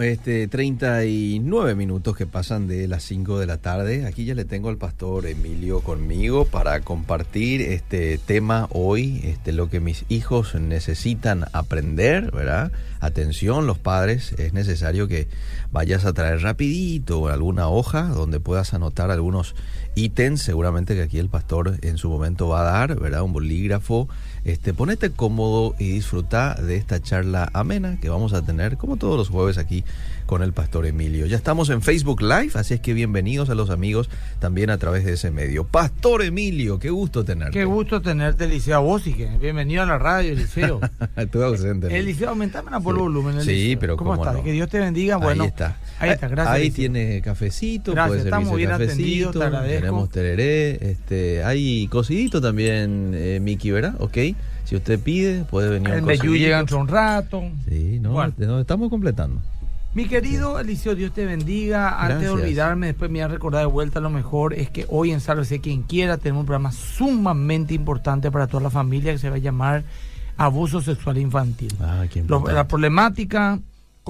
Bueno, este 39 minutos que pasan de las 5 de la tarde. Aquí ya le tengo al pastor Emilio conmigo para compartir este tema hoy, este lo que mis hijos necesitan aprender, ¿verdad? Atención, los padres, es necesario que vayas a traer rapidito alguna hoja donde puedas anotar algunos ítems, seguramente que aquí el pastor en su momento va a dar, ¿verdad? Un bolígrafo. Este, ponete cómodo y disfruta de esta charla amena que vamos a tener como todos los jueves aquí con el pastor Emilio. Ya estamos en Facebook Live, así es que bienvenidos a los amigos también a través de ese medio. Pastor Emilio, qué gusto tenerte. Qué gusto tenerte, Eliseo. Vos sí que bienvenido a la radio, Eliseo. Estuve ausente. Eliseo, aumentame por el volumen. Sí, pero ¿cómo, cómo estás? no? Que Dios te bendiga. Bueno, ahí está. Ahí está, gracias. Ahí tiene cafecito, Gracias, puede estamos servirse bien cafecito, te agradezco. tenemos tereré, este, hay cocidito también, eh, Miki, ¿verdad? Ok, si usted pide, puede venir El un cocidito. llega dentro de un rato. Sí, no, Bueno. estamos completando. Mi querido Eliseo, Dios te bendiga. Antes de olvidarme, después me voy a recordar de vuelta lo mejor, es que hoy en Sálvese quien quiera tenemos un programa sumamente importante para toda la familia que se va a llamar Abuso Sexual Infantil. Ah, qué Lo- importante. la problemática,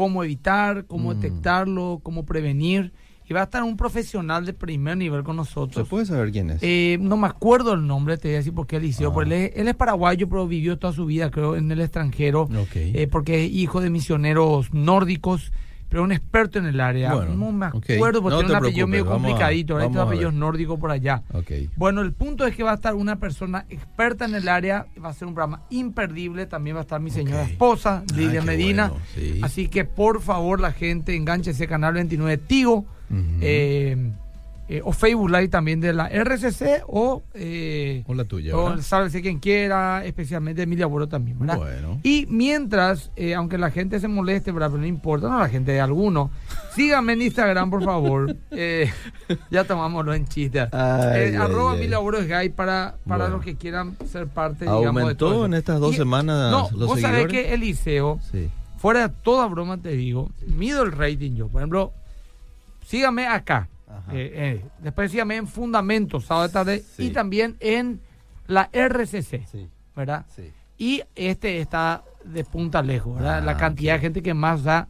cómo evitar, cómo Mm. detectarlo, cómo prevenir. Y va a estar un profesional de primer nivel con ¿Se nosotros. puede saber quién es? Eh, no me acuerdo el nombre, te voy a decir por qué Eliseo. Ah. porque él, es, él es paraguayo, pero vivió toda su vida, creo, en el extranjero. Ok. eh, porque es hijo de misioneros nórdicos, pero un experto en el área. Bueno, no me acuerdo, porque No tiene un apellido medio a- complicadito. ¿verdad? vamos Estos a ver. apellidos nórdicos por allá. Bueno, el punto es que va a estar una persona experta en el área, va a ser un programa imperdible, también va a estar mi señora esposa, Ah, Lidia Medina. bueno, sí. Así que por favor la gente enganche Canal 29 Tigo eh, eh, o Facebook Live también de la RCC o, eh, o la tuya, o sálvese quien quiera, especialmente Emilia Boro también, ¿verdad? Bueno. Y mientras, eh, aunque la gente se moleste, ¿verdad? pero no importa, no la gente de alguno, síganme en Instagram, por favor. Eh, ya tomámoslo en chiste. Ay, arroba. Emilia Boro es gay para, para Bueno. los que quieran ser parte, digamos, de ¿Aumentó todo en estas dos Y- semanas No, los vos sabés que Eliseo, Sí. fuera de toda broma te digo, mido el rating yo. Por ejemplo, sígame acá. Eh, eh, después sígame en Fundamentos, sábado de tarde, Sí. y también en la RCC, Sí. ¿verdad? Sí. Y este está de punta lejos, ¿verdad? Ah, la cantidad de gente que más da.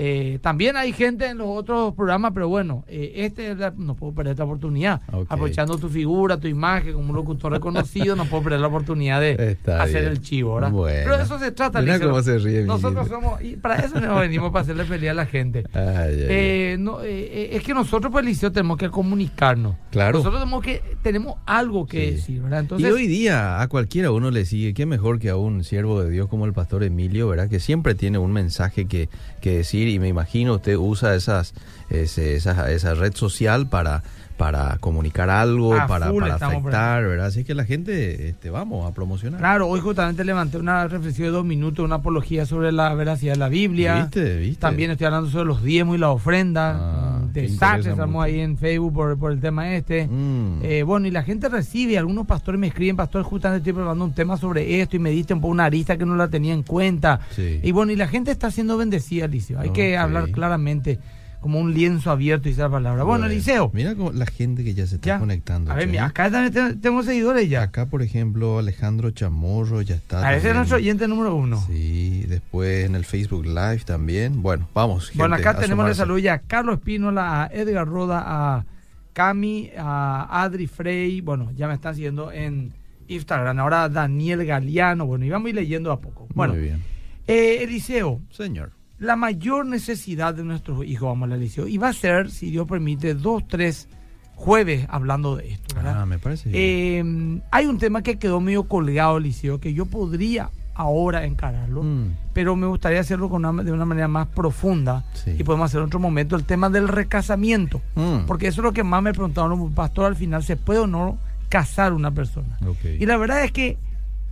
Eh, también hay gente en los otros programas, pero bueno, eh, este es la- no puedo perder esta oportunidad. Ok. Aprovechando tu figura, tu imagen como un locutor reconocido, no puedo perder la oportunidad de Está hacer bien. el chivo, ¿verdad? Bueno. Pero de eso se trata, Mira cómo se ríe, Nosotros somos, y para eso nos venimos, para hacerle feliz a la gente. Ay, ay, ay. Eh, no, es que nosotros, pues, Liceo, tenemos que comunicarnos. Claro. Nosotros tenemos que tenemos algo que Sí. decir, ¿verdad? Entonces, y hoy día a cualquiera uno le sigue, qué mejor que a un siervo de Dios como el pastor Emilio, ¿verdad? Que siempre tiene un mensaje que, que decir y me imagino usted usa esas, esa red social para, para comunicar algo, para, para afectar, ¿verdad? Así que la gente, este, vamos a promocionar. Claro, hoy justamente levanté una reflexión de dos minutos, una apología sobre la veracidad de la Biblia. ¿Viste? ¿Viste? También estoy hablando sobre los diezmos y la ofrenda. Ah, mm, estamos ahí en Facebook por, por el tema este. Mm. Eh, bueno, y la gente recibe, algunos pastores me escriben, pastor, justamente estoy preparando un tema sobre esto y me diste un poco una arista que no la tenía en cuenta. Sí. Y bueno, y la gente está siendo bendecida, Eliseo. Hay que hablar claramente como un lienzo abierto y dice la palabra. Bueno, Eliseo. Mira cómo la gente que ya se está ya. conectando. A ver, mira, acá también te- tenemos seguidores ya. Acá, por ejemplo, Alejandro Chamorro ya está. A ese es nuestro oyente número uno. Sí, después en el Facebook Live también. Bueno, vamos. Bueno, acá tenemos asomarse. salud ya a Carlos Espínola, a Edgar Roda, a Cami, a Adri Frey. Bueno, ya me están siguiendo en Instagram. Ahora Daniel Galeano. Bueno, y vamos a ir leyendo a poco. Bueno, Muy bien. eh, Eliseo, Señor. La mayor necesidad de nuestros hijos, vamos a Eliseo, y va a ser, si Dios permite, dos, tres jueves hablando de esto, ¿verdad? Ah, me parece. Eh, hay un tema que quedó medio colgado, Eliseo, que yo podría ahora encararlo, Mm, pero me gustaría hacerlo con una- de una manera más profunda Sí. y podemos hacer en otro momento el tema del recasamiento, mm, porque eso es lo que más me preguntaron, pastor, al final, ¿se puede o no casar una persona? Y la verdad es que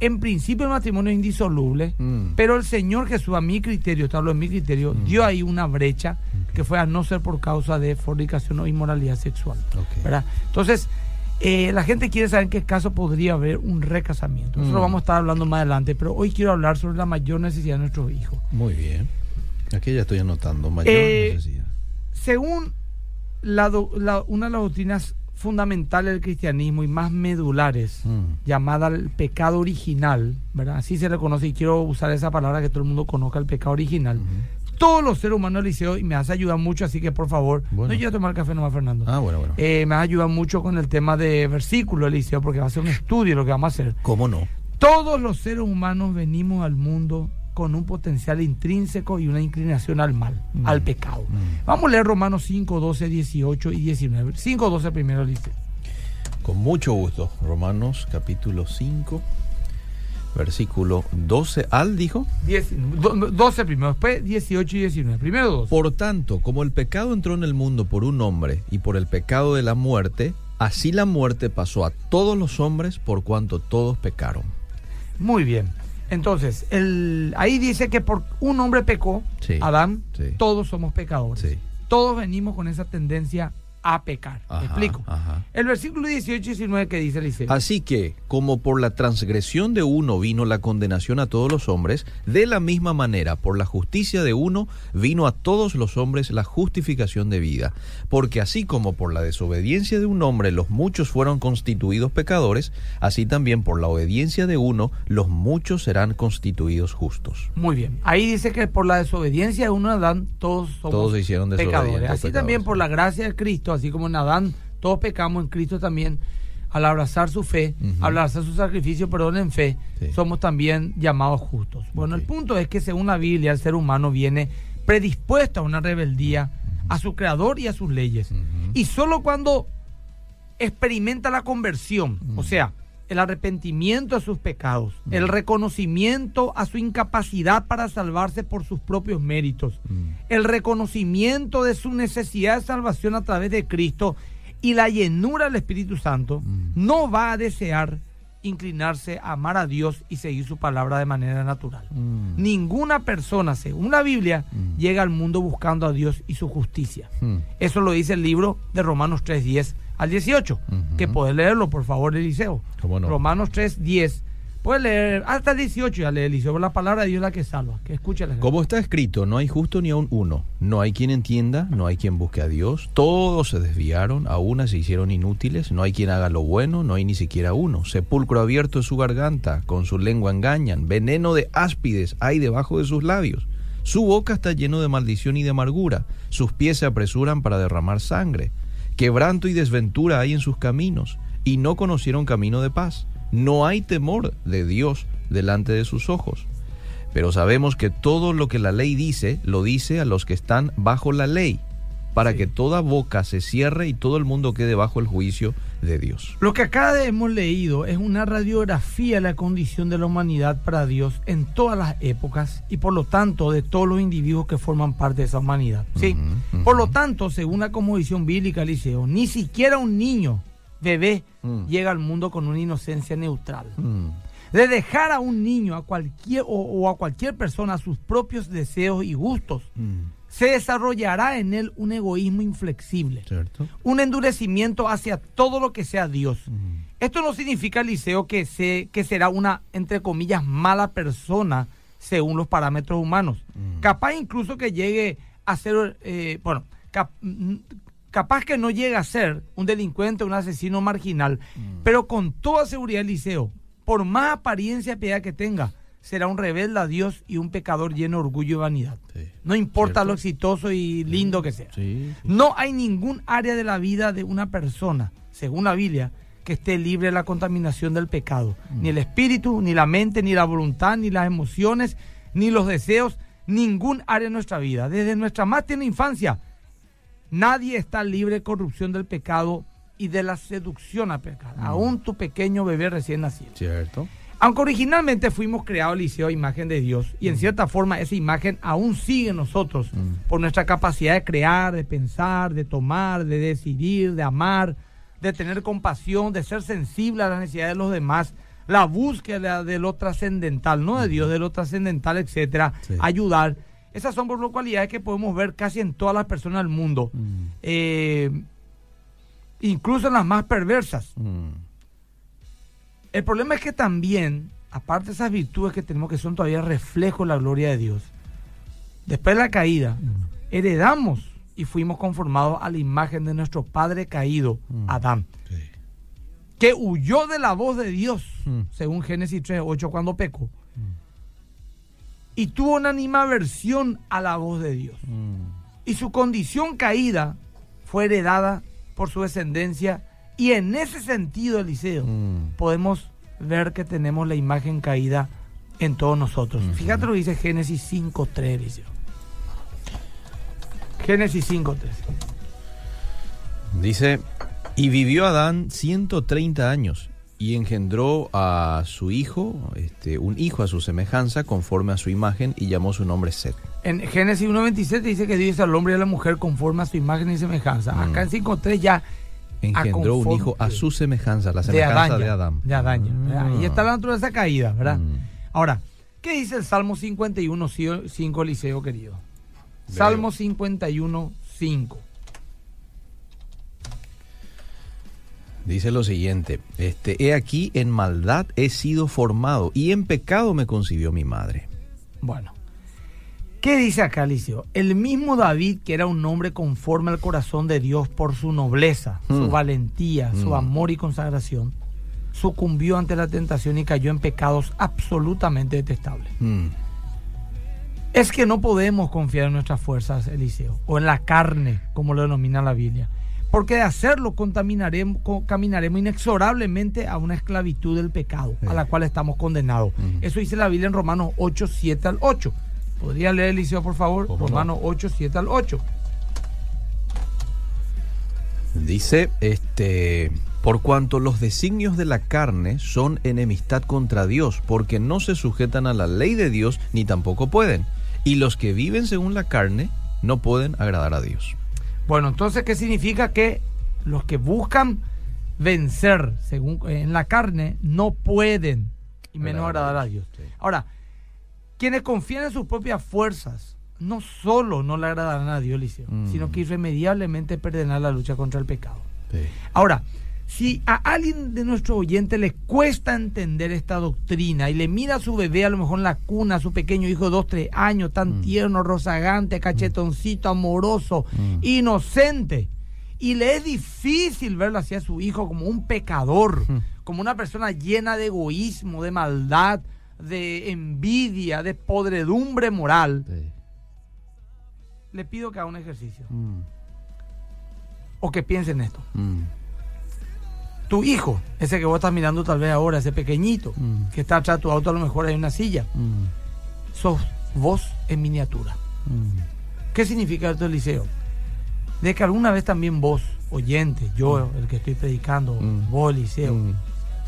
en principio el matrimonio es indisoluble, Mm, pero el Señor Jesús, a mi criterio, te hablo de mi criterio, Mm. dio ahí una brecha que fue a no ser por causa de fornicación o inmoralidad sexual. ¿verdad? Entonces, eh, la gente quiere saber en qué caso podría haber un recasamiento. Eso Mm. lo vamos a estar hablando más adelante, pero hoy quiero hablar sobre la mayor necesidad de nuestros hijos. Muy bien. Aquí ya estoy anotando. Mayor Eh, necesidad. Según la do- la- una de las doctrinas fundamentales del cristianismo y más medulares, Mm, llamada el pecado original, ¿verdad? Así se le conoce y quiero usar esa palabra que todo el mundo conozca, el pecado original. todos los seres humanos, Eliseo, y me hace ayudar mucho, así que por favor, Bueno. no yo a tomar café nomás, Fernando. Ah, bueno, bueno. Eh, me ayuda mucho con el tema de versículo, Eliseo, porque va a ser un estudio lo que vamos a hacer. ¿Cómo no? Todos los seres humanos venimos al mundo con un potencial intrínseco y una inclinación al mal, Mm. al pecado. Mm. Vamos a leer Romanos 5, 12, 18 y 19. 5, 12 primero, Eliseo. Con mucho gusto. Romanos capítulo 5, versículo 12 al, dijo. 10 do- 12 primero, después 18 y 19. Primero 12. Por tanto, como el pecado entró en el mundo por un hombre y por el pecado de la muerte, así la muerte pasó a todos los hombres por cuanto todos pecaron. Muy bien. Entonces, el, ahí dice que por un hombre pecó, Sí, Adán, sí. todos somos pecadores. Sí. Todos venimos con esa tendencia a pecar. ¿Me Ajá, explico? ajá. El versículo 18 y 19 que dice Eliseo. Así que, como por la transgresión de uno vino la condenación a todos los hombres, de la misma manera, por la justicia de uno vino a todos los hombres la justificación de vida. Porque así como por la desobediencia de un hombre los muchos fueron constituidos pecadores, así también por la obediencia de uno los muchos serán constituidos justos. Muy bien. Ahí dice que por la desobediencia de uno Adán, todos somos Todos se hicieron pecadores. Así pecadores. también por la gracia de Cristo, así como en Adán, todos pecamos en Cristo también. Al abrazar su fe, Ujú. al abrazar su sacrificio, perdón, en fe, Sí. somos también llamados justos. Bueno, el punto es que según la Biblia, el ser humano viene predispuesto a una rebeldía a su creador y a sus leyes. Y solo cuando experimenta la conversión, o sea, el arrepentimiento de sus pecados, el reconocimiento a su incapacidad para salvarse por sus propios méritos, Mm. el reconocimiento de su necesidad de salvación a través de Cristo y la llenura del Espíritu Santo, Mm. no va a desear inclinarse a amar a Dios y seguir su palabra de manera natural. Mm. Ninguna persona, según la Biblia, Mm. llega al mundo buscando a Dios y su justicia. Mm. Eso lo dice el libro de Romanos 3, 10 al 18. Ujú. Que puedes leerlo, por favor, Eliseo. ¿Cómo no? Romanos 3, 10. Puedes leer hasta el 18 ya lee Eliseo. La palabra de Dios la que salva. Que escuche la Como está escrito, no hay justo ni aun uno. No hay quien entienda, no hay quien busque a Dios. Todos se desviaron, a una se hicieron inútiles. No hay quien haga lo bueno, no hay ni siquiera uno. Sepulcro abierto es su garganta, con su lengua engañan. Veneno de áspides hay debajo de sus labios. Su boca está lleno de maldición y de amargura. Sus pies se apresuran para derramar sangre. Quebranto y desventura hay en sus caminos, y no conocieron camino de paz. No hay temor de Dios delante de sus ojos. Pero sabemos que todo lo que la ley dice, lo dice a los que están bajo la ley, para Sí. que toda boca se cierre y todo el mundo quede bajo el juicio de Dios. Lo que acá hemos leído es una radiografía de la condición de la humanidad para Dios en todas las épocas y por lo tanto de todos los individuos que forman parte de esa humanidad. ¿sí? Por lo tanto, según la cosmovisión bíblica, Eliseo, ni siquiera un niño, bebé, Mm. llega al mundo con una inocencia neutral. Mm, De dejar a un niño a cualquier, o, o a cualquier persona sus propios deseos y gustos, mm, se desarrollará en él un egoísmo inflexible ¿Cierto? un endurecimiento hacia todo lo que sea Dios. Esto no significa, Liceo, que, se, que será una, entre comillas, mala persona según los parámetros humanos. Capaz incluso que llegue a ser, eh, bueno, cap- mm, capaz que no llegue a ser un delincuente, un asesino marginal, pero con toda seguridad, Liceo, por más apariencia piedad que tenga, será un rebelde a Dios y un pecador lleno de orgullo y vanidad. sí. No importa ¿Cierto? lo exitoso y lindo que sea. Sí. No hay ningún área de la vida de una persona, según la Biblia, que esté libre de la contaminación del pecado. Ni el espíritu, ni la mente, ni la voluntad, ni las emociones, ni los deseos, ningún área de nuestra vida. Desde nuestra más tierna infancia, nadie está libre de corrupción del pecado y de la seducción a pecar. Aún tu pequeño bebé recién nacido. ¿Cierto? Aunque originalmente fuimos creados, Liceo, a imagen de Dios, y en cierta forma esa imagen aún sigue en nosotros Mm. por nuestra capacidad de crear, de pensar, de tomar, de decidir, de amar, de tener compasión, de ser sensible a las necesidades de los demás, la búsqueda de lo trascendental, no de Dios, de lo trascendental, etcétera, Sí. ayudar. Esas son por lo cualidades que podemos ver casi en todas las personas del mundo, Mm, eh, incluso en las más perversas. mm, El problema es que también, aparte de esas virtudes que tenemos que son todavía reflejo de la gloria de Dios, después de la caída, heredamos y fuimos conformados a la imagen de nuestro padre caído, Mm. Adán, sí. que huyó de la voz de Dios, Mm. según Génesis 3, 8, cuando pecó. y tuvo una animaversión a la voz de Dios. Mm. Y su condición caída fue heredada por su descendencia. Y en ese sentido, Eliseo, Mm. podemos ver que tenemos la imagen caída en todos nosotros. Fíjate lo que dice Génesis 5.3, Eliseo. Génesis 5.3. Dice, y vivió Adán 130 años y engendró a su hijo, este, un hijo a su semejanza, conforme a su imagen, y llamó su nombre Set. En Génesis 1.27 dice que Dios al hombre y a la mujer conforme a su imagen y semejanza. Mm. Acá en 5.3 ya Engendró un hijo a su semejanza, la de semejanza de Adán. de Adán. Ah. Ahí está la naturaleza caída, ¿verdad? Mm. Ahora, ¿qué dice el Salmo 51, 5, Eliseo querido? Leo. Salmo 51, 5. Dice lo siguiente, este, he aquí en maldad he sido formado y en pecado me concibió mi madre. Bueno, ¿qué dice acá Eliseo? El mismo David, que era un hombre conforme al corazón de Dios por su nobleza, su Mm. valentía, su Mm. amor y consagración, sucumbió ante la tentación y cayó en pecados absolutamente detestables. Mm. Es que no podemos confiar en nuestras fuerzas, Eliseo, o en la carne, como lo denomina la Biblia. Porque de hacerlo contaminaremos, co- caminaremos inexorablemente a una esclavitud del pecado, Sí. a la cual estamos condenados. Eso dice la Biblia en Romanos 8, 7 al 8. ¿Podría leer, Eliseo, por favor? Romanos 8, 7 al 8. Dice, este, por cuanto los designios de la carne son enemistad contra Dios, porque no se sujetan a la ley de Dios ni tampoco pueden. Y los que viven según la carne no pueden agradar a Dios. Bueno, entonces, ¿qué significa? Que los que buscan vencer según en la carne no pueden, y menos agradar a Dios. Ahora, quienes confían en sus propias fuerzas, no solo no le agradarán a Dios, Eliseo, Mm. sino que irremediablemente perderán la lucha contra el pecado. Sí. Ahora, si a alguien de nuestro oyente le cuesta entender esta doctrina y le mira a su bebé a lo mejor en la cuna, a su pequeño hijo de dos, tres años, tan Mm. tierno, rozagante, cachetoncito, amoroso, Mm. inocente, y le es difícil verlo hacia su hijo como un pecador, como una persona llena de egoísmo, de maldad, de envidia, de podredumbre moral, Sí. le pido que haga un ejercicio Mm. o que piense en esto. Mm. tu hijo, ese que vos estás mirando tal vez ahora, ese pequeñito, Mm. que está atrás de tu auto, a lo mejor hay una silla, sos vos en miniatura. ¿Qué significa esto, Eliseo? De que alguna vez también vos, oyente, yo, el que estoy predicando, vos, Eliseo.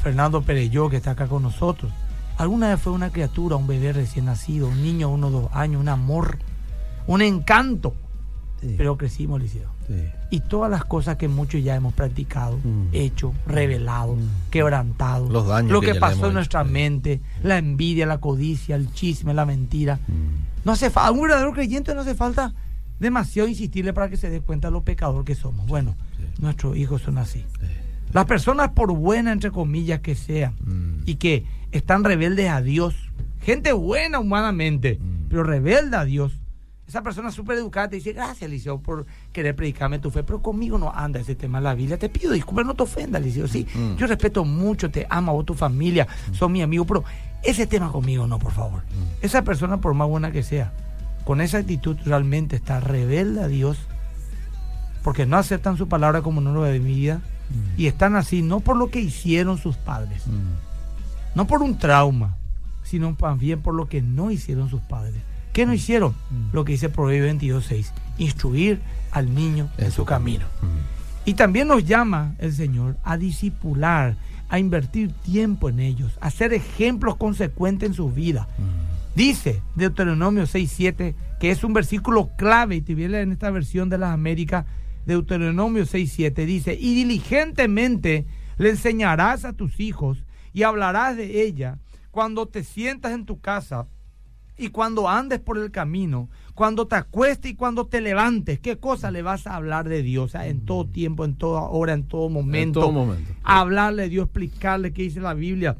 Fernando Pereyó, que está acá con nosotros, alguna vez fue una criatura, un bebé recién nacido, un niño de uno o dos años, un amor, un encanto, Sí. pero crecimos, Eliseo. Sí. Y todas las cosas que muchos ya hemos practicado, Mm. hecho, revelado, Mm. quebrantado, Los daños lo que pasó en nuestra mente, la envidia, la codicia, el chisme, la mentira. Mm. No hace falta, a un verdadero creyente no hace falta demasiado insistirle para que se dé cuenta de lo pecador que somos. Bueno, Sí. nuestros hijos son así. Sí. Las personas, por buenas entre comillas que sean, Mm. y que están rebeldes a Dios, gente buena humanamente, Mm. pero rebelde a Dios, esa persona súper educada te dice, gracias, Eliseo, por querer predicarme tu fe, pero conmigo no anda ese tema en la Biblia. Te pido disculpas, no te ofendas, Eliseo. Sí, Mm. yo respeto mucho, te amo, vos, tu familia, son mi amigo, pero ese tema conmigo no, por favor. Mm. Esa persona, por más buena que sea, con esa actitud realmente está rebelde a Dios, porque no aceptan su palabra como nueva de mi vida, Mm. y están así no por lo que hicieron sus padres, Mm. No por un trauma, sino bien por lo que no hicieron sus padres. ¿Qué no hicieron? Mm. Lo que dice Proverbio 22.6, instruir al niño en, su camino. Mm. Y también nos llama el Señor a disipular, a invertir tiempo en ellos, a ser ejemplos consecuentes en sus vidas. Mm. Dice Deuteronomio 6.7, que es un versículo clave, y te viene en esta versión de las Américas, Deuteronomio 6.7, dice, y diligentemente le enseñarás a tus hijos y hablarás de ella cuando te sientas en tu casa y cuando andes por el camino, cuando te acuestes y cuando te levantes. ¿Qué cosa le vas a hablar de Dios? O sea, en todo tiempo, en toda hora, en todo momento. todo momento. Hablarle de Dios, explicarle qué dice la Biblia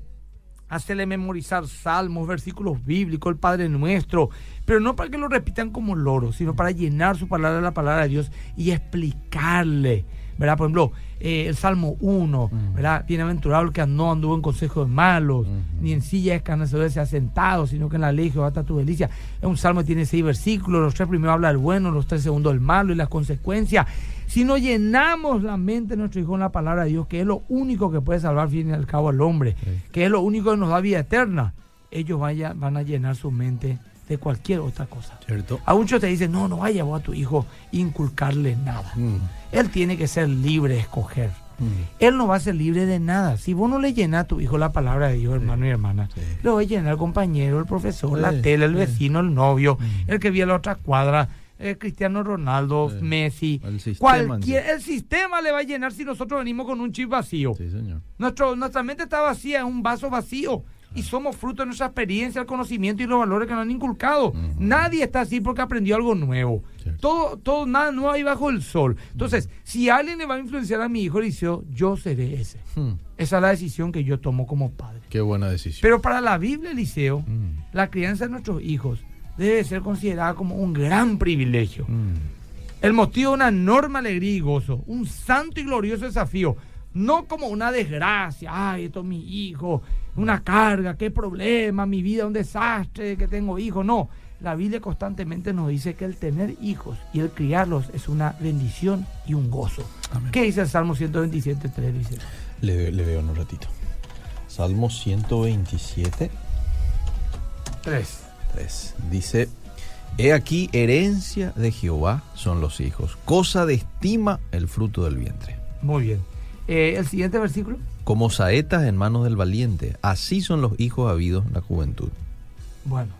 hacerle memorizar salmos, versículos bíblicos, el Padre Nuestro, pero no para que lo repitan como loros, sino para llenar su palabra de la palabra de Dios y explicarle ¿verdad? Por ejemplo, eh, el Salmo 1, ¿verdad? Bienaventurado el que no anduvo en consejos de malos, ni en silla de escarnecedores se ha sentado, sino que en la ley Jehová está tu delicia. Es un salmo que tiene seis versículos, los tres primeros habla del bueno, los tres segundos del malo y las consecuencias. Si no llenamos la mente de nuestro hijo con la palabra de Dios, que es lo único que puede salvar fin y al cabo al hombre, que es lo único que nos da vida eterna, ellos vaya, van a llenar su mente de cualquier otra cosa. ¿Cierto? A muchos te dicen, no, no vaya vos a tu hijo inculcarle nada. Mm. Él tiene que ser libre de escoger. Mm. Él no va a ser libre de nada. Si vos no le llenas a tu hijo la palabra de Dios, hermano y hermana, Sí. lo va a llenar el compañero, el profesor, la tele, el vecino, el novio, Mm. el que vive a la otra cuadra, el Cristiano Ronaldo, Sí. Messi. El sistema Cualquier, sí. el sistema le va a llenar si nosotros venimos con un chip vacío. Sí, señor. Nuestro, nuestra mente está vacía, es un vaso vacío. Y somos fruto de nuestra experiencia, el conocimiento y los valores que nos han inculcado. Nadie está así porque aprendió algo nuevo. Cierto. Todo, todo, nada nuevo ahí bajo el sol. Entonces, si alguien le va a influenciar a mi hijo Eliseo, yo seré ese. Mm. Esa es la decisión que yo tomo como padre. Qué buena decisión. Pero para la Biblia, Eliseo, Mm. la crianza de nuestros hijos debe ser considerada como un gran privilegio. Mm. El motivo de una enorme alegría y gozo, un santo y glorioso desafío, no como una desgracia, ay, esto es mi hijo, una carga, qué problema, mi vida es un desastre, que tengo hijos, no. La Biblia constantemente nos dice que el tener hijos y el criarlos es una bendición y un gozo. Amén. ¿Qué dice el Salmo 127, 3? Dice, Le, le veo en un ratito. Salmo 127, 3. 3. Dice, He aquí, herencia de Jehová son los hijos, cosa de estima el fruto del vientre. Muy bien. Eh, el siguiente versículo. Como saetas en manos del valiente, así son los hijos habidos en la juventud. Bueno.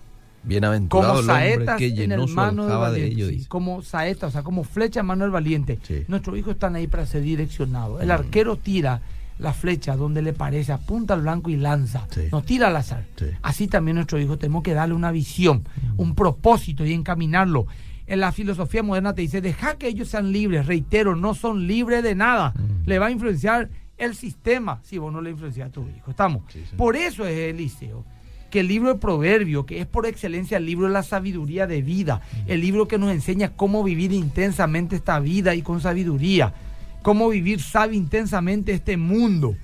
Bienaventurado como el hombre saetas que en llenó su del de ellos, sí, como saeta, o sea, como flecha en mano del valiente. Sí. Nuestros hijos están ahí para ser direccionados. El Mm. arquero tira la flecha donde le parece, apunta al blanco y lanza. Sí. No tira al azar. Sí. Así también nuestros hijos tenemos que darle una visión, Mm. un propósito y encaminarlo. En la filosofía moderna te dice, deja que ellos sean libres. Reitero, no son libres de nada. Mm. Le va a influenciar el sistema si vos no le influencias a tu hijo. ¿Estamos? Sí, sí. Por eso es Eliseo que el libro de Proverbio, que es por excelencia el libro de la sabiduría de vida, el libro que nos enseña cómo vivir intensamente esta vida y con sabiduría, cómo vivir sabio intensamente este mundo.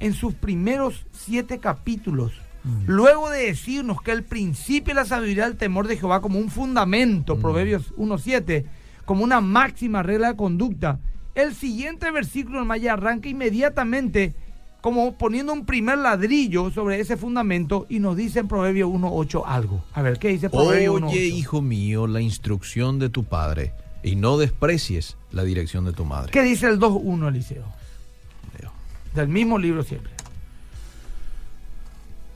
En sus primeros siete capítulos, luego de decirnos que el principio de la sabiduría del temor de Jehová como un fundamento. Proverbios 1.7, como una máxima regla de conducta, el siguiente versículo en Maya arranca inmediatamente como poniendo un primer ladrillo sobre ese fundamento y nos dice en Proverbio 1.8 algo. A ver, ¿qué dice Proverbio 1.8? Oye, hijo mío, la instrucción de tu padre, y no desprecies la dirección de tu madre. ¿Qué dice el 2.1, Eliseo? Del mismo libro siempre.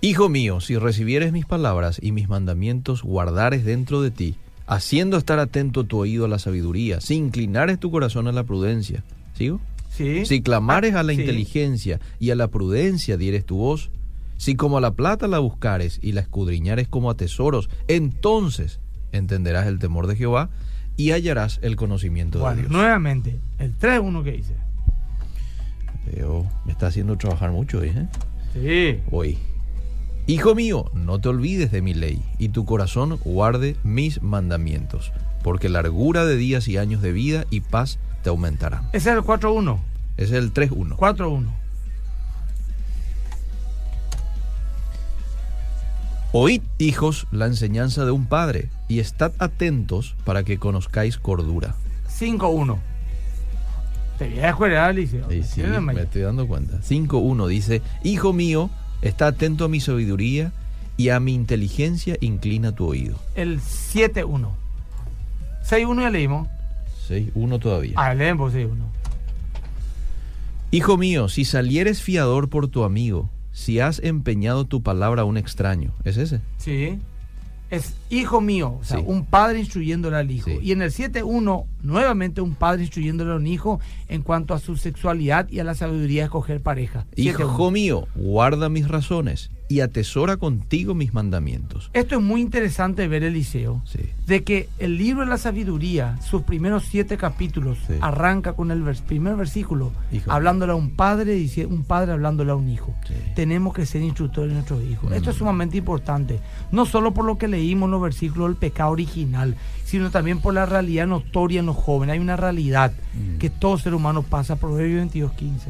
Hijo mío, si recibieres mis palabras y mis mandamientos guardares dentro de ti, haciendo estar atento tu oído a la sabiduría, si inclinares tu corazón a la prudencia, ¿sigo? ¿Sí? Si clamares a la Sí. inteligencia y a la prudencia dieres tu voz, si como a la plata la buscares y la escudriñares como a tesoros, entonces entenderás el temor de Jehová y hallarás el conocimiento de Dios. nuevamente, el 3.1 que dice. Me está haciendo trabajar mucho ¿eh? Sí. Hoy. Hijo mío, no te olvides de mi ley, y tu corazón guarde mis mandamientos, porque largura de días y años de vida y paz te aumentarán. Ese es el 4.1. Ese es el 3.1. 4.1. Oíd, hijos, la enseñanza de un padre, y estad atentos para que conozcáis cordura. 5.1. Te voy a escuela, Eliseo. Y sí, Tiene me estoy dando cuenta. 5.1 dice, Hijo mío, está atento a mi sabiduría y a mi inteligencia inclina tu oído. El 7.1. 6.1 ya leímos. 6.1 todavía. Ah, leemos 6.1. Hijo mío, si salieres fiador por tu amigo, si has empeñado tu palabra a un extraño, ¿es ese? Sí. Es hijo mío, o sea, Sí. un padre instruyéndole al hijo. Sí. Y en el 7.1, nuevamente un padre instruyéndole a un hijo en cuanto a su sexualidad y a la sabiduría de escoger pareja. 7.1. Hijo mío, guarda mis razones y atesora contigo mis mandamientos. Esto es muy interesante ver, Eliseo, Sí. de que el libro de la sabiduría, sus primeros siete capítulos, Sí. arranca con el vers- primer versículo, Hijo. hablándole a un padre, dice un padre hablándole a un hijo. Sí. Tenemos que ser instructores de nuestros hijos. Mm. Esto es sumamente importante, no solo por lo que leímos en los versículos del pecado original, sino también por la realidad notoria en los jóvenes. Hay una realidad Mm. que todo ser humano pasa, Proverbios 22, 15.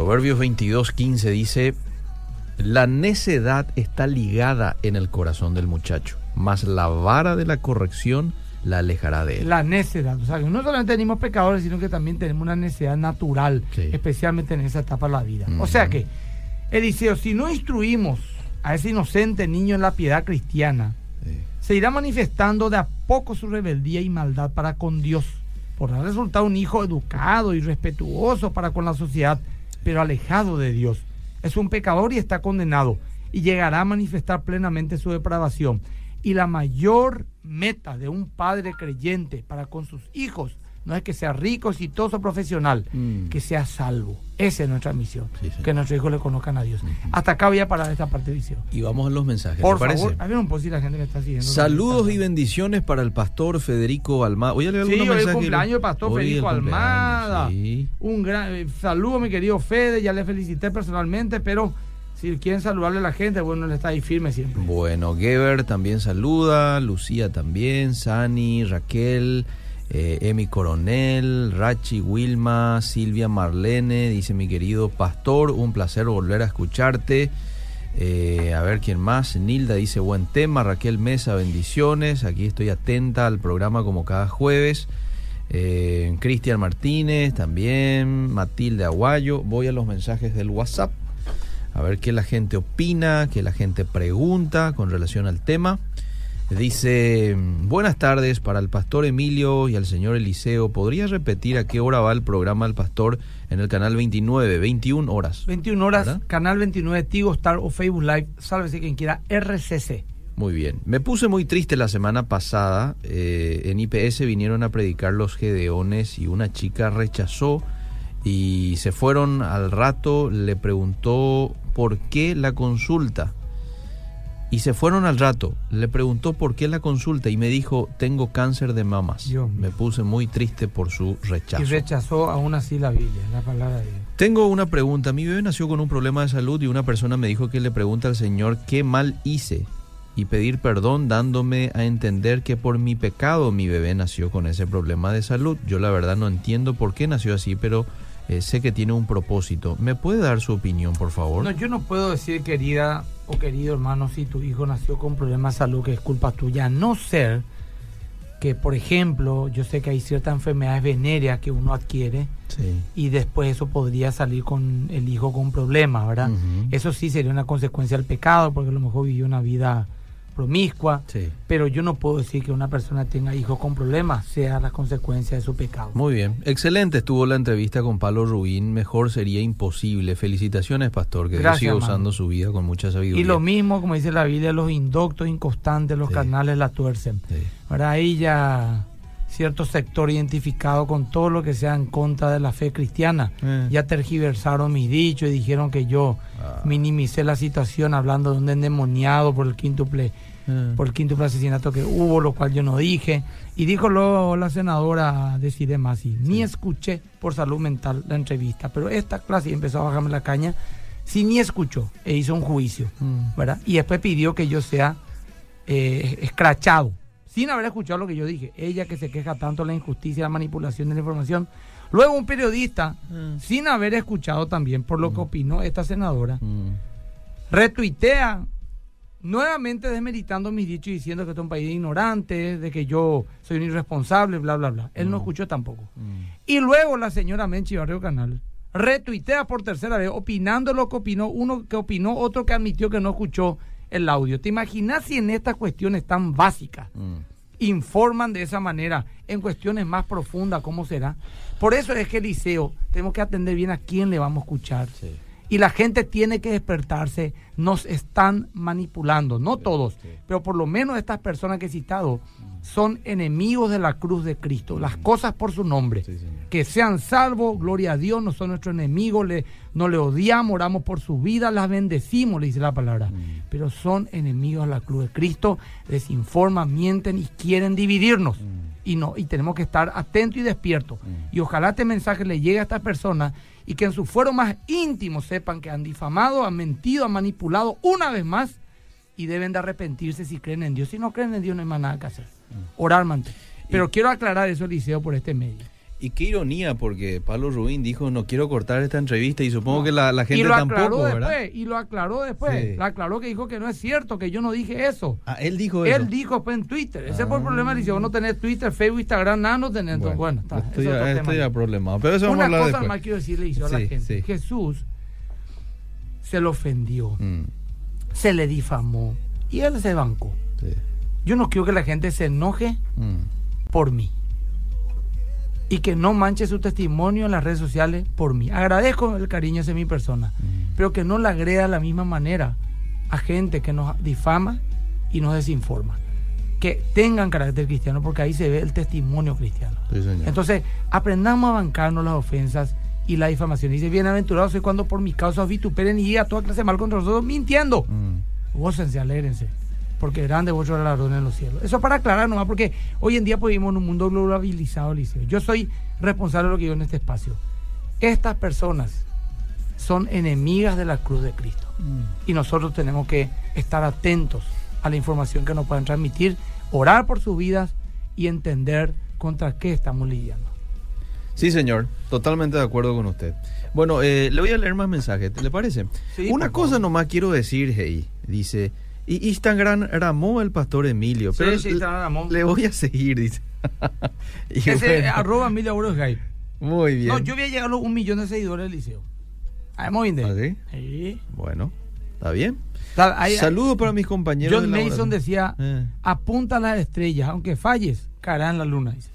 Proverbios 22, 15 dice, la necedad está ligada en el corazón del muchacho, mas la vara de la corrección la alejará de él. La necedad. O sea, que no solamente tenemos pecadores, sino que también tenemos una necesidad natural, Sí. especialmente en esa etapa de la vida. O sea que, Eliseo, si no instruimos a ese inocente niño en la piedad cristiana, Sí. se irá manifestando de a poco su rebeldía y maldad para con Dios. Podrá resultar un hijo educado y respetuoso para con la sociedad, pero alejado de Dios. Es un pecador y está condenado, y llegará a manifestar plenamente su depravación. Y la mayor meta de un padre creyente para con sus hijos no es que sea rico, exitoso, profesional, Mm. que sea salvo. Esa es nuestra misión, Sí, que nuestros hijos le conozcan a Dios. Hasta acá voy a parar esta parte de visión. Y vamos a los mensajes, Por favor, a ver un si la gente me está siguiendo. Saludos y bendiciones para el pastor Federico Almada. Voy a leer Sí, hoy el mensajes. cumpleaños del pastor Hoy Federico Almada. sí. Un gran eh, saludo, mi querido Fede. Ya le felicité personalmente, pero si quieren saludarle a la gente, bueno, él está ahí firme siempre. Bueno, Geber también saluda, Lucía también, Sani, Raquel, eh, Emi Coronel, Rachi, Wilma, Silvia Marlene, dice mi querido pastor, un placer volver a escucharte. Eh, a ver quién más, Nilda dice buen tema, Raquel Mesa, bendiciones, aquí estoy atenta al programa como cada jueves. Eh, Cristian Martínez también, Matilde Aguayo, voy a los mensajes del WhatsApp a ver qué la gente opina, qué la gente pregunta con relación al tema. Dice, buenas tardes para el pastor Emilio y al señor Eliseo. ¿Podría repetir a qué hora va el programa del pastor en el canal 29, 21 horas? 21 horas, ¿Verdad? canal 29, Tigo Star o Facebook Live, sálvese quien quiera, RCC. Muy bien. Me puse muy triste la semana pasada. eh, en IPS vinieron a predicar los gedeones y una chica rechazó y se fueron al rato. Le preguntó por qué la consulta. Y se fueron al rato. Le preguntó por qué la consulta y me dijo, tengo cáncer de mamas. Dios. Me puse muy triste por su rechazo. Y rechazó aún así la Biblia, la palabra de Dios. Tengo una pregunta. Mi bebé nació con un problema de salud y una persona me dijo que le pregunta al Señor qué mal hice y pedir perdón dándome a entender que por mi pecado mi bebé nació con ese problema de salud. Yo la verdad no entiendo por qué nació así, pero eh, sé que tiene un propósito. ¿Me puede dar su opinión, por favor? No, yo no puedo decir, querida o querido hermano, si tu hijo nació con problemas de salud que es culpa tuya, a no ser que, por ejemplo, yo sé que hay ciertas enfermedades venéreas que uno adquiere Sí. y después eso podría salir con el hijo con problemas, ¿verdad? Eso sí sería una consecuencia del pecado, porque a lo mejor vivió una vida promiscua, Sí. pero yo no puedo decir que una persona tenga hijos con problemas sea la consecuencia de su pecado. Muy bien. Excelente estuvo la entrevista con Pablo Rubín. Mejor sería imposible. Felicitaciones, pastor, que Dios Gracias, siga hermano. usando su vida con mucha sabiduría. Y lo mismo, como dice la Biblia, los indoctos inconstantes, los Sí. carnales la tuercen. Sí. Ahora ahí ya cierto sector identificado con todo lo que sea en contra de la fe cristiana. Eh. Ya tergiversaron mis dichos y dijeron que yo Ah. minimicé la situación hablando de un endemoniado por el quíntuple, Eh. por el quíntuple asesinato que hubo, lo cual yo no dije. Y dijo luego la senadora Desiree Masi, ni escuché por salud mental la entrevista, pero esta clase empezó a bajarme la caña, sí ni escuchó e hizo un juicio. Mm. ¿verdad? Y después pidió que yo sea eh, escrachado, sin haber escuchado lo que yo dije. Ella que se queja tanto de la injusticia la manipulación de la información. Luego un periodista, Mm. sin haber escuchado también por lo que opinó esta senadora, Mm. retuitea nuevamente desmeritando mis dichos y diciendo que esto es un país de ignorantes, de que yo soy un irresponsable, bla, bla, bla. Él no escuchó tampoco. Mm. Y luego la señora Menchi Barrio Canal retuitea por tercera vez, opinando lo que opinó, uno que opinó, otro que admitió que no escuchó el audio. ¿Te imaginas si en estas cuestiones tan básicas Mm. informan de esa manera en cuestiones más profundas cómo será? Por eso es que Eliseo, tenemos que atender bien a quién le vamos a escuchar. Sí. Y la gente tiene que despertarse. Nos están manipulando, no todos, pero por lo menos estas personas que he citado son enemigos de la cruz de Cristo. Las cosas por su nombre. que sean salvos, gloria a Dios, no son nuestros enemigos, le, no le odiamos, oramos por su vida, las bendecimos, le dice la palabra. Pero son enemigos de la cruz de Cristo, desinforman, mienten y quieren dividirnos. Y, no, y tenemos que estar atentos y despiertos. Y ojalá este mensaje le llegue a estas personas y que en su fuero más íntimo sepan que han difamado, han mentido, han manipulado una vez más y deben de arrepentirse si creen en Dios. Si no creen en Dios no hay más nada que hacer. Orar, mantener. Pero quiero aclarar eso, Eliseo, por este medio. Y qué ironía, porque Pablo Rubín dijo, no quiero cortar esta entrevista y supongo que la, gente y lo tampoco, aclaró ¿verdad? Después, y lo aclaró después. Lo aclaró que dijo que no es cierto, que yo no dije eso. Ah, él dijo eso. Él dijo pues, en Twitter. Ese fue el problema, Eliseo. Vos no tenés Twitter, Facebook, Instagram, nada, no tenés. Bueno, bueno está. Estoy, ya, estoy ya problemado. Pero eso vamos Una a hablar cosa más quiero decirle, Eliseo, a la Sí, gente. sí. Jesús se lo ofendió, Mm, se le difamó y él se bancó. sí. Yo no quiero que la gente se enoje Mm, por mí. Y que no manche su testimonio en las redes sociales por mí. Agradezco el cariño hacia mi persona, mm. pero que no la agreda de la misma manera a gente que nos difama y nos desinforma. Que tengan carácter cristiano, porque ahí se ve el testimonio cristiano. Sí. Entonces, aprendamos a bancarnos las ofensas y la difamación. Dice, bienaventurado soy cuando por mi causa os vituperen y diga toda clase mal contra nosotros mintiendo. Mm, Gócense, alégrense, porque grande vuestro galardón en los cielos. Eso para aclarar nomás, porque hoy en día pues, vivimos en un mundo globalizado, Liceo. Yo soy responsable de lo que digo en este espacio. Estas personas son enemigas de la cruz de Cristo. Y nosotros tenemos que estar atentos a la información que nos puedan transmitir, orar por sus vidas y entender contra qué estamos lidiando. Sí, señor. Totalmente de acuerdo con usted. Bueno, eh, le voy a leer más mensajes. ¿Le parece? Sí, Una cosa favor. nomás quiero decir, hey. Dice, y Instagram ramó el pastor Emilio. Pero sí, le- Instagram ramó. le voy a seguir, dice. Y Ese bueno, arroba Emilia Euros Gay. Muy bien. No, yo voy a llegar a los un millón de seguidores del liceo. Ahí muy bien. ¿Ah, sí? Sí. Bueno, está bien. Saludos para mis compañeros. John de Mason decía, Eh. apunta a las estrellas, aunque falles, caerá en la luna, dice.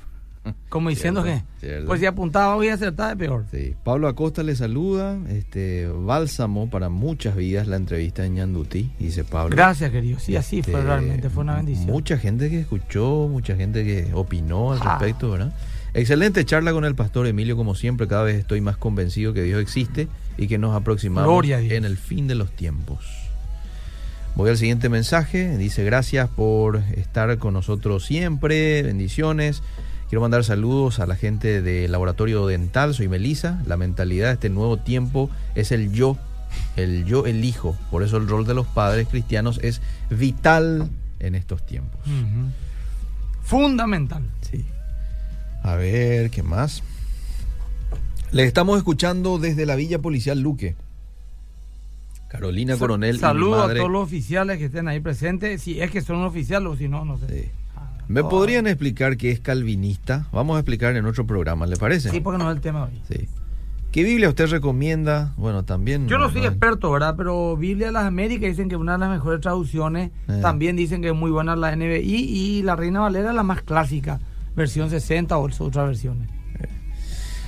Como diciendo Cierto, que, cierto. pues si apuntaba voy a acertar de peor. Sí. Pablo Acosta le saluda. Este, bálsamo para muchas vidas la entrevista en Ñanduti, dice Pablo. Gracias, querido. Sí, así Este, fue realmente, fue una bendición. Mucha gente que escuchó, mucha gente que opinó al Ah. respecto, ¿verdad? Excelente charla con el pastor Emilio, como siempre, cada vez estoy más convencido que Dios existe y que nos aproximamos en el fin de los tiempos. Voy al siguiente mensaje, dice gracias por estar con nosotros siempre, bendiciones. Quiero mandar saludos a la gente del Laboratorio Dental, soy Melisa. La mentalidad de este nuevo tiempo es el yo, el yo elijo. Por eso el rol de los padres cristianos es vital en estos tiempos. Fundamental. Sí. A ver, ¿qué más? Le estamos escuchando desde la Villa Policial Luque. Carolina Coronel Saludos a todos los oficiales que estén ahí presentes, si es que son oficiales o si no, no sé. Sí. ¿Me oh. podrían explicar qué es calvinista? Vamos a explicar en otro programa, ¿le parece? Sí, porque no es el tema hoy. Sí. ¿Qué Biblia usted recomienda? Bueno, también... Yo no soy experto, ¿verdad? Pero Biblia de las Américas dicen que es una de las mejores traducciones. Eh. También dicen que es muy buena la NBI y la Reina Valera la más clásica, versión 60 o otras versiones.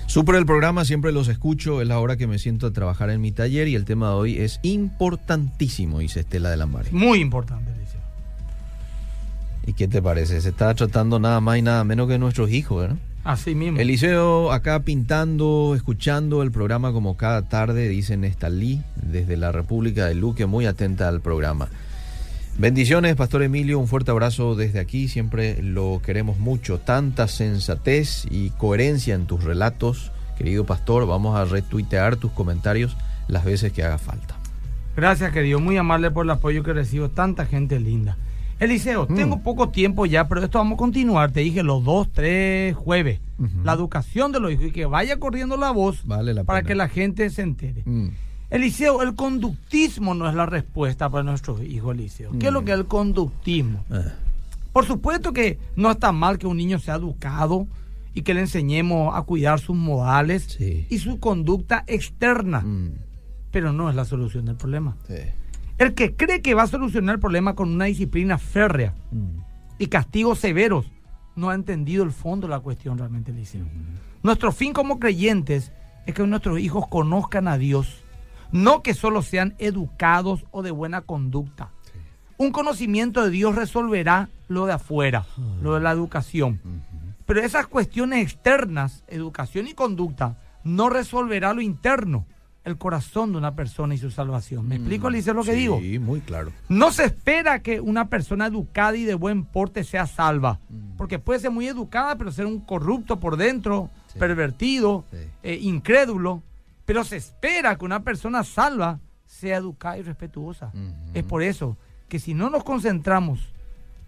Súper el programa, siempre los escucho, es la hora que me siento a trabajar en mi taller y el tema de hoy es importantísimo, dice Estela de Lambari. Muy importante. ¿Y qué te parece? Se está tratando nada más y nada menos que nuestros hijos, ¿verdad? Así mismo. Eliseo acá pintando, escuchando el programa como cada tarde, dicen Estalí, desde la República de Luque, muy atenta al programa. Bendiciones, Pastor Emilio, un fuerte abrazo desde aquí, siempre lo queremos mucho. Tanta sensatez y coherencia en tus relatos, querido Pastor, vamos a retuitear tus comentarios las veces que haga falta. Gracias, querido. Muy amable por el apoyo que recibo. Tanta gente linda. Eliseo, Mm. tengo poco tiempo ya, pero esto vamos a continuar. Te dije los dos, tres jueves. La educación de los hijos y que vaya corriendo la voz Vale la para pena. que la gente se entere. Mm. Eliseo, el conductismo no es la respuesta para nuestros hijos, Eliseo. ¿Qué es lo Mm. que es el conductismo? Ah, Por supuesto que no está mal que un niño sea educado y que le enseñemos a cuidar sus modales Sí. y su conducta externa, mm, pero no es la solución del problema. sí. El que cree que va a solucionar el problema con una disciplina férrea Mm, y castigos severos no ha entendido el fondo de la cuestión realmente, Eliseo. Nuestro fin como creyentes es que nuestros hijos conozcan a Dios, no que solo sean educados o de buena conducta. Un conocimiento de Dios resolverá lo de afuera, lo de la educación. Pero esas cuestiones externas, educación y conducta, no resolverá lo interno, el corazón de una persona y su salvación. ¿Me explico, Alicia, lo que sí, digo? Sí, muy claro. No se espera que una persona educada y de buen porte sea salva, porque puede ser muy educada, pero ser un corrupto por dentro, Sí. pervertido, Sí. eh, incrédulo. Pero se espera que una persona salva sea educada y respetuosa. Es por eso que si no nos concentramos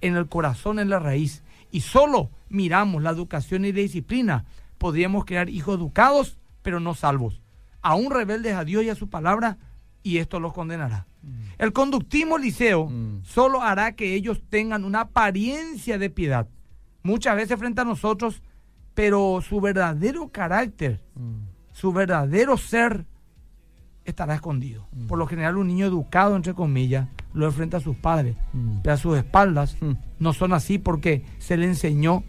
en el corazón, en la raíz, y solo miramos la educación y la disciplina, podríamos crear hijos educados, pero no salvos, aún rebeldes a Dios y a su palabra, y esto los condenará. El conductismo liceo Mm. solo hará que ellos tengan una apariencia de piedad, muchas veces frente a nosotros, pero su verdadero carácter, su verdadero ser estará escondido. Por lo general, un niño educado, entre comillas, lo enfrenta a sus padres, Mm. pero a sus espaldas Mm. no son así porque se le enseñó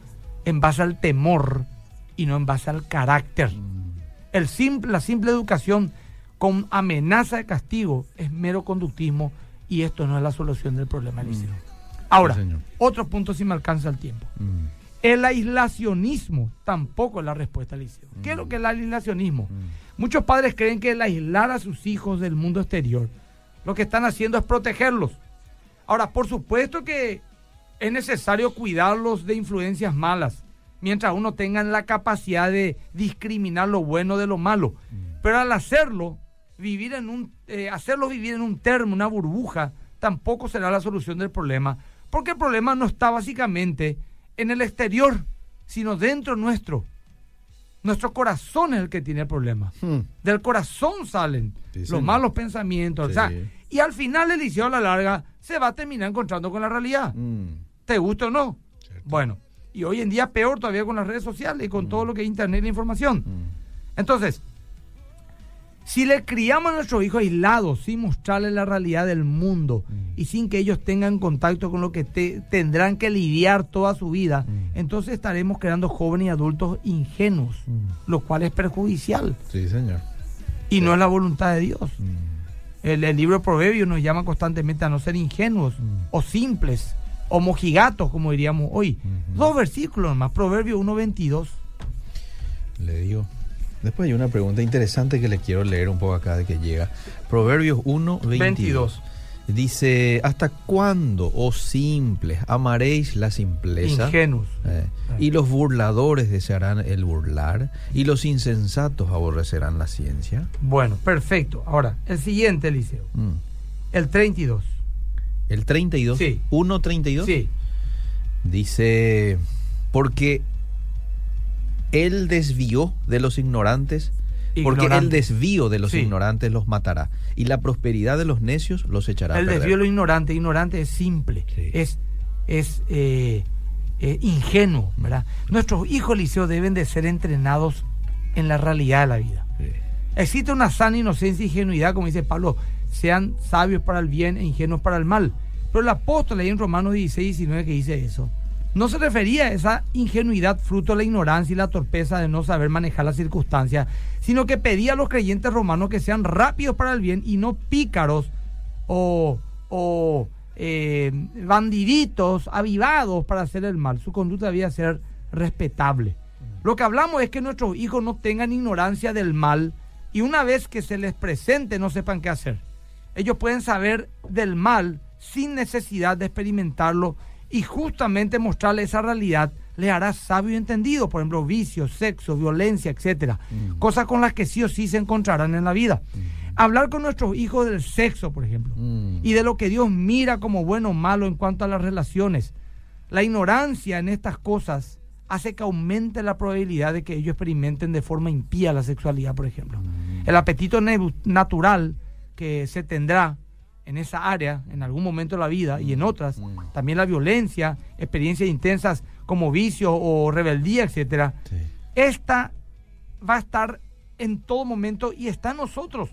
en base al temor y no en base al carácter. El simple, la simple educación con amenaza de castigo es mero conductismo y esto no es la solución del problema, Eliseo. Ahora, Sí, señor. otro punto si me alcanza el tiempo. Mm. El aislacionismo tampoco es la respuesta, Eliseo. ¿Qué es lo que es el aislacionismo? Muchos padres creen que el aislar a sus hijos del mundo exterior, lo que están haciendo es protegerlos. Ahora, por supuesto que es necesario cuidarlos de influencias malas, mientras uno tenga la capacidad de discriminar lo bueno de lo malo. Pero al hacerlo, vivir en un, eh, hacerlos vivir en un termo, una burbuja, tampoco será la solución del problema, porque el problema no está básicamente en el exterior, sino dentro nuestro. Nuestro corazón es el que tiene el problema. Mm. Del corazón salen Sí, los señor. malos pensamientos. o sea, y al final el liceo a la larga se va a terminar encontrando con la realidad. Mm. ¿Te gusta o no? Cierto. Bueno, y hoy en día peor todavía con las redes sociales y con todo lo que es internet y la información. Mm. Entonces, si le criamos a nuestros hijos aislados, sin mostrarles la realidad del mundo y sin que ellos tengan contacto con lo que te- tendrán que lidiar toda su vida, Mm. entonces estaremos creando jóvenes y adultos ingenuos, lo cual es perjudicial Sí, señor. y no es la voluntad de Dios. Mm. El, el libro de Proverbios nos llama constantemente a no ser ingenuos Mm. o simples o mojigatos, como diríamos hoy. Dos versículos más, Proverbios 1.22. Le digo. Después hay una pregunta interesante que le quiero leer un poco acá de que llega. Proverbios 1, 22. Dice, ¿hasta cuándo, oh simples, amaréis la simpleza? Ingenuos. Eh, y los burladores desearán el burlar, y los insensatos aborrecerán la ciencia. Bueno, perfecto. Ahora, el siguiente, Eliseo. Mm. El 32. El 32, Sí. 1.32, Sí. dice, porque él desvió de los ignorantes, porque el desvío de los Sí. ignorantes los matará, y la prosperidad de los necios los echará El a perder. desvío de lo ignorante. Ignorante es simple. Sí. Es, es eh, eh, ingenuo, ¿verdad? Nuestros hijos, Eliseo, deben de ser entrenados en la realidad de la vida. Sí. Existe una sana inocencia y ingenuidad, como dice Pablo, sean sabios para el bien e ingenuos para el mal. Pero el apóstol ahí en Romanos 16, 19 que dice eso, no se refería a esa ingenuidad fruto de la ignorancia y la torpeza de no saber manejar las circunstancias, sino que pedía a los creyentes romanos que sean rápidos para el bien y no pícaros o, o eh, bandiditos avivados para hacer el mal. Su conducta debía ser respetable. Lo que hablamos es que nuestros hijos no tengan ignorancia del mal y una vez que se les presente no sepan qué hacer. Ellos pueden saber del mal sin necesidad de experimentarlo y justamente mostrarle esa realidad les hará sabio y entendido, por ejemplo, vicios, sexo, violencia, etcétera, cosas con las que sí o sí se encontrarán en la vida. Hablar con nuestros hijos del sexo, por ejemplo, Mm. y de lo que Dios mira como bueno o malo en cuanto a las relaciones. La ignorancia en estas cosas hace que aumente la probabilidad de que ellos experimenten de forma impía la sexualidad, por ejemplo. El apetito natural que se tendrá en esa área en algún momento de la vida y en otras, también la violencia, experiencias intensas como vicio o rebeldía, etcétera. Sí. Esta va a estar en todo momento y está en nosotros.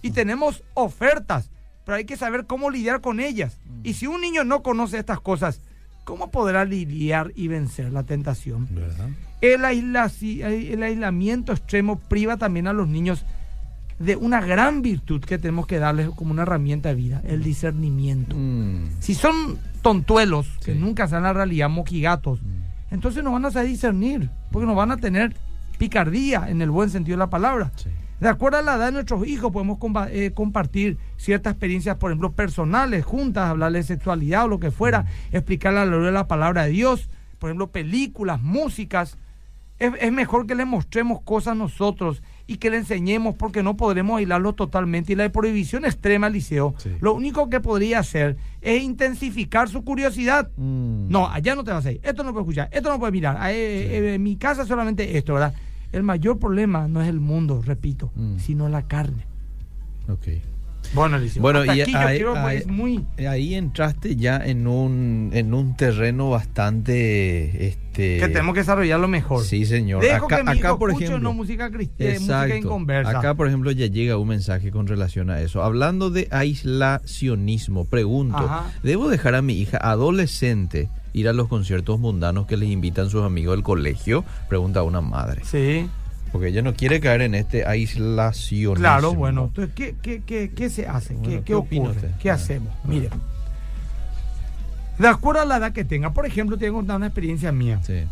Y tenemos ofertas, pero hay que saber cómo lidiar con ellas. Y si un niño no conoce estas cosas, ¿cómo podrá lidiar y vencer la tentación? ¿Verdad? El, aislaci- el aislamiento extremo priva también a los niños de una gran virtud que tenemos que darles como una herramienta de vida, el discernimiento. Mm. Si son tontuelos, que nunca saben la realidad, moquigatos, Mm. entonces no van a saber discernir, porque no van a tener picardía en el buen sentido de la palabra. Sí. De acuerdo a la edad de nuestros hijos, podemos compa- eh, compartir ciertas experiencias, por ejemplo, personales, juntas, hablarles de sexualidad o lo que fuera, explicarle la ley de la palabra de Dios, por ejemplo, películas, músicas. Es, es mejor que le mostremos cosas nosotros y que le enseñemos porque no podremos aislarlo totalmente. Y la prohibición extrema, Liceo, Sí. lo único que podría hacer es intensificar su curiosidad. Mm. No, allá no te vas a ir. Esto no puedes escuchar. Esto no puedes mirar. Ah, eh, eh, en mi casa solamente esto, ¿verdad? El mayor problema no es el mundo, repito, Mm. sino la carne. Ok. Bueno, Eliseo, Bueno, hasta y aquí yo ahí- quiero, pues, ahí- es muy... Ahí entraste ya en un, en un terreno bastante... Este, que tenemos que desarrollarlo mejor. Sí, señor. Dejo acá, que mi acá, por ejemplo... no música cristiana, música en Exacto. conversa. Acá, por ejemplo, ya llega un mensaje con relación a eso. Hablando de aislacionismo, pregunto, Ajá. ¿debo dejar a mi hija adolescente ir a los conciertos mundanos que les invitan sus amigos del colegio? Pregunta una madre. Sí, Porque ella no quiere caer en este aislacionismo. claro, bueno. Entonces, ¿qué, qué, qué, qué se hace? Bueno, ¿Qué, ¿qué ocurre? usted? ¿Qué hacemos? ah. Mire, de acuerdo a la edad que tenga, por ejemplo, te voy a contar una experiencia mía. Sí.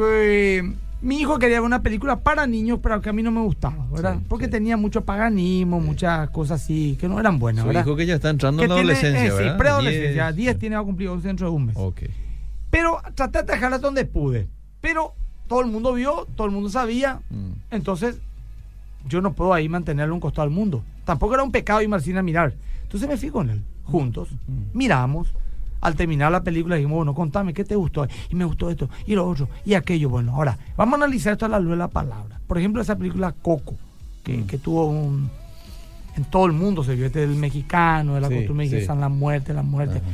Eh, mi hijo quería ver una película para niños, pero que a mí no me gustaba, ¿verdad? Sí, Porque sí. tenía mucho paganismo, muchas cosas así, que no eran buenas, Su ¿verdad? hijo que ya está entrando Que en la tiene, adolescencia, eh, sí, ¿verdad? preadolescencia, 10 Diez. tiene va a cumplir 11 dentro de un mes. Ok. Pero traté de dejarla donde pude. Pero todo el mundo vio, todo el mundo sabía. Mm. Entonces, yo no puedo ahí mantenerlo a un costado del mundo. Tampoco era un pecado irme al cine a mirar. Entonces me fui con él, juntos, miramos. Al terminar la película dijimos, bueno, contame, ¿qué te gustó? Y me gustó esto, y lo otro, y aquello. Bueno, ahora, vamos a analizar esto a la luz de la palabra. Por ejemplo, esa película Coco, que, Mm. que tuvo un... En todo el mundo se vio este del mexicano, de la Sí, costumbre sí. la muerte, la muerte. Ajá.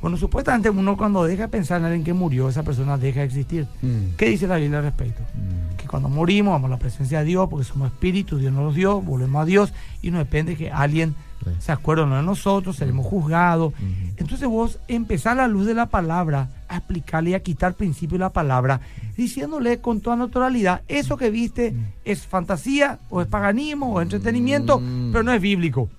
Bueno, supuestamente uno cuando deja de pensar en alguien que murió, esa persona deja de existir. Mm. ¿Qué dice la Biblia al respecto? Mm. Que cuando morimos vamos a la presencia de Dios porque somos espíritus, Dios nos los dio, volvemos a Dios y no depende que alguien Sí. se acuerde o no de nosotros, seremos juzgados. Ujú. Entonces vos empezás a la luz de la palabra a explicarle y a quitar principio de la palabra, diciéndole con toda naturalidad, eso que viste es fantasía o es paganismo o entretenimiento, Mm. pero no es bíblico.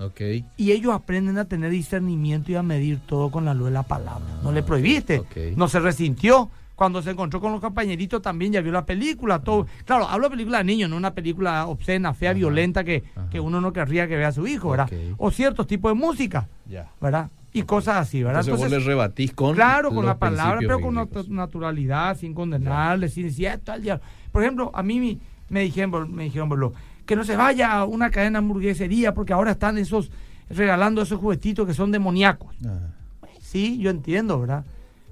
Y ellos aprenden a tener discernimiento y a medir todo con la luz de la palabra. No le prohibiste, ok. no se resintió. Cuando se encontró con los compañeritos también ya vio la película. todo Claro, hablo de película de niños, no una película obscena, fea, Ajá, violenta que, que uno no querría que vea a su hijo, ¿verdad? O ciertos tipos de música, Ya. ¿verdad? Y cosas así, ¿verdad? Entonces, vos le rebatís con. Claro, con la palabra, pero con bíblicos. naturalidad, sin condenarle, sin decir esto al diablo. Por ejemplo, a mí me, me dijeron, me dijeron que no se vaya a una cadena de hamburguesería porque ahora están esos regalando esos juguetitos que son demoníacos. Sí, yo entiendo, ¿verdad?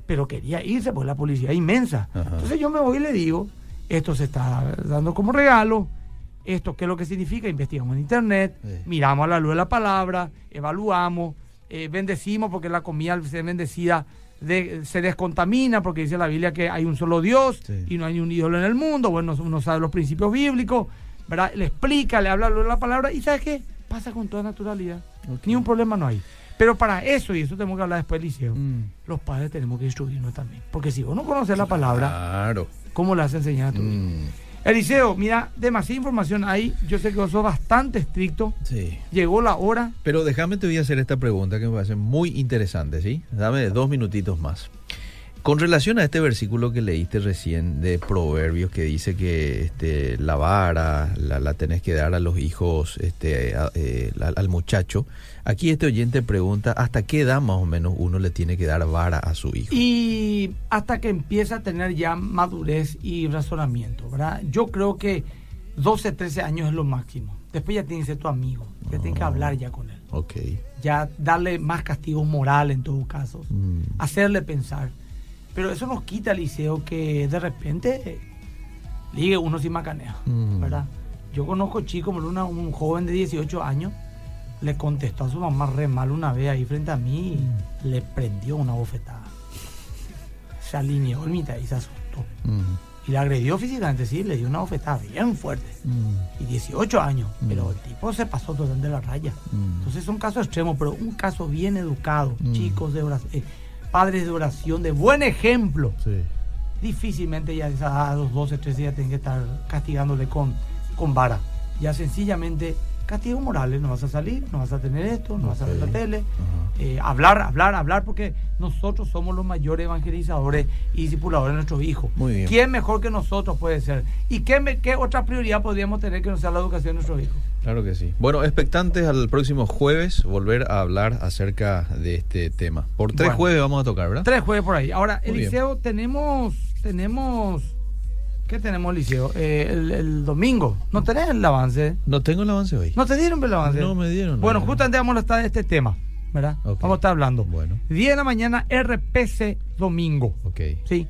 Pero quería irse porque la policía es inmensa. Ajá. Entonces yo me voy y le digo, esto se está dando como regalo, esto qué es lo que significa, investigamos en internet, Sí. miramos a la luz de la palabra, evaluamos, eh, bendecimos porque la comida al ser bendecida de- se descontamina porque dice la Biblia que hay un solo Dios Sí. y no hay un ídolo en el mundo. Bueno, uno sabe los principios bíblicos, ¿verdad? Le explica, le habla la la palabra y ¿sabes qué? Pasa con toda naturalidad. Ni un problema no hay. Pero para eso, y eso tenemos que hablar después, Liceo, Mm. los padres tenemos que instruirnos también. Porque si vos no conoces la palabra, Claro. ¿cómo le vas a enseñar a tu hijo? Eliseo, mira, demasiada información ahí. Yo sé que vos sos bastante estricto. Sí. Llegó la hora. Pero déjame te voy a hacer esta pregunta que me parece muy interesante, ¿sí? Dame dos minutitos más. Con relación a este versículo que leíste recién de Proverbios que dice que este, la vara la, la tenés que dar a los hijos, este, a- eh, al muchacho, aquí este oyente pregunta, ¿hasta qué edad más o menos uno le tiene que dar vara a su hijo? Y hasta que empieza a tener ya madurez y razonamiento, ¿verdad? Yo creo que 12, 13 años es lo máximo. Después ya tiene que ser tu amigo. Ya tienes que Ah. hablar ya con él. Ok. Ya darle más castigo moral en todo caso. Mm. hacerle pensar. Pero eso nos quita, Liceo, que de repente eh, ligue uno sin macaneo, Mm. ¿verdad? Yo conozco chicos, una- un joven de 18 años, le contestó a su mamá re mal una vez ahí frente a mí y le prendió una bofetada. Se alineó en mitad y se asustó. Mm. Y le agredió físicamente, sí, le dio una bofetada bien fuerte. Mm. Y 18 años, Mm. pero el tipo se pasó totalmente la raya. Mm. Entonces es un caso extremo, pero un caso bien educado, Mm. chicos de oración, padres de oración, de buen ejemplo. Sí. Difícilmente ya a los 12, 13 ya tienen que estar castigándole con, con vara. Ya sencillamente castigos morales, no vas a salir, no vas a tener esto, no vas a ver la tele, eh, hablar, hablar, hablar, porque nosotros somos los mayores evangelizadores y discipuladores de nuestros hijos. Muy bien. ¿Quién mejor que nosotros puede ser? ¿Y qué, qué otra prioridad podríamos tener que no sea la educación de nuestros hijos? Claro que sí. Bueno, expectantes al próximo jueves volver a hablar acerca de este tema. Por tres Bueno. jueves vamos a tocar, ¿verdad? Tres jueves por ahí. Ahora, Muy bien. Eliseo, tenemos, tenemos, ¿qué tenemos, Eliseo? Eh, el, el domingo. ¿No tenés el avance? No tengo el avance hoy. ¿No te dieron el avance? No me dieron, Bueno, no. justamente vamos a estar de este tema, ¿verdad? Vamos a estar hablando. Bueno. 10 de la mañana, RPC domingo. Ok. Sí.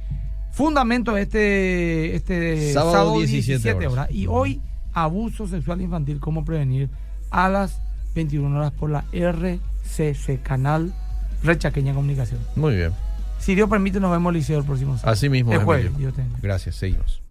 Fundamento este, este Sábado, 17 horas. Y hoy, abuso sexual infantil, cómo prevenir a las 21 horas por la RCC, Canal Red Chaqueña Comunicación. Muy bien. Si Dios permite, nos vemos, Liceo, el próximo sábado. Así mismo, El jueves. Dios. Gracias, seguimos.